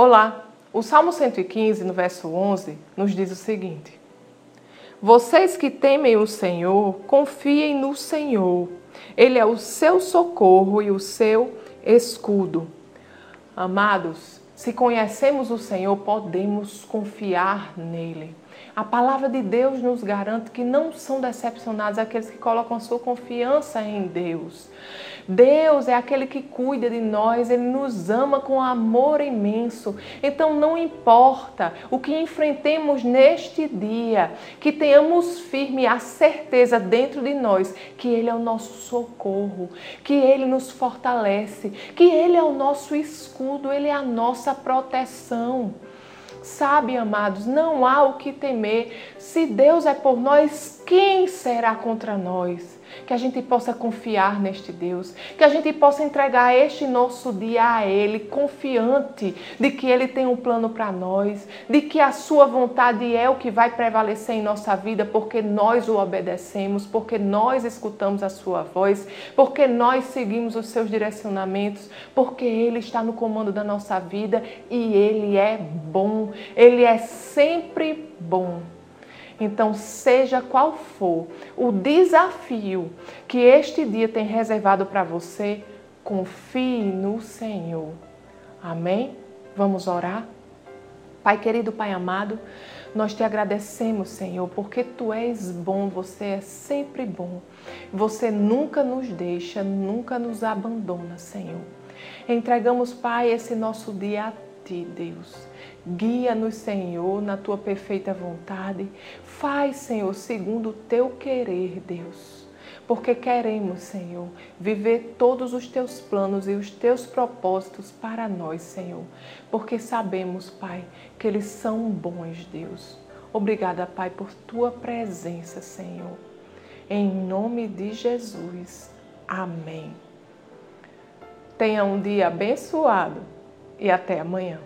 Olá, o Salmo 115, no verso 11, nos diz o seguinte: Vocês que temem o Senhor, confiem no Senhor. Ele é o seu socorro e o seu escudo. Amados, se conhecemos o Senhor, podemos confiar nele. A palavra de Deus nos garante que não são decepcionados aqueles que colocam sua confiança em Deus. Deus é aquele que cuida de nós, ele nos ama com amor imenso. Então não importa o que enfrentemos neste dia, que tenhamos firme a certeza dentro de nós que ele é o nosso socorro, que ele nos fortalece, que ele é o nosso escudo, ele é a nossa proteção. Sabe, amados, não há o que temer. Se Deus é por nós, quem será contra nós? Que a gente possa confiar neste Deus, que a gente possa entregar este nosso dia a Ele, confiante de que Ele tem um plano para nós, de que a Sua vontade é o que vai prevalecer em nossa vida, porque nós o obedecemos, porque nós escutamos a Sua voz, porque nós seguimos os seus direcionamentos, porque Ele está no comando da nossa vida e Ele é bom, Ele é sempre bom. Então, seja qual for o desafio que este dia tem reservado para você, confie no Senhor. Amém? Vamos orar? Pai querido, Pai amado, nós te agradecemos, Senhor, porque tu és bom, você é sempre bom. Você nunca nos deixa, nunca nos abandona, Senhor. Entregamos, Pai, esse nosso dia a ti, Deus. Guia-nos, Senhor, na tua perfeita vontade. Faz, Senhor, segundo o teu querer, Deus. Porque queremos, Senhor, viver todos os teus planos e os teus propósitos para nós, Senhor. Porque sabemos, Pai, que eles são bons, Deus. Obrigada, Pai, por tua presença, Senhor. Em nome de Jesus. Amém. Tenha um dia abençoado e até amanhã.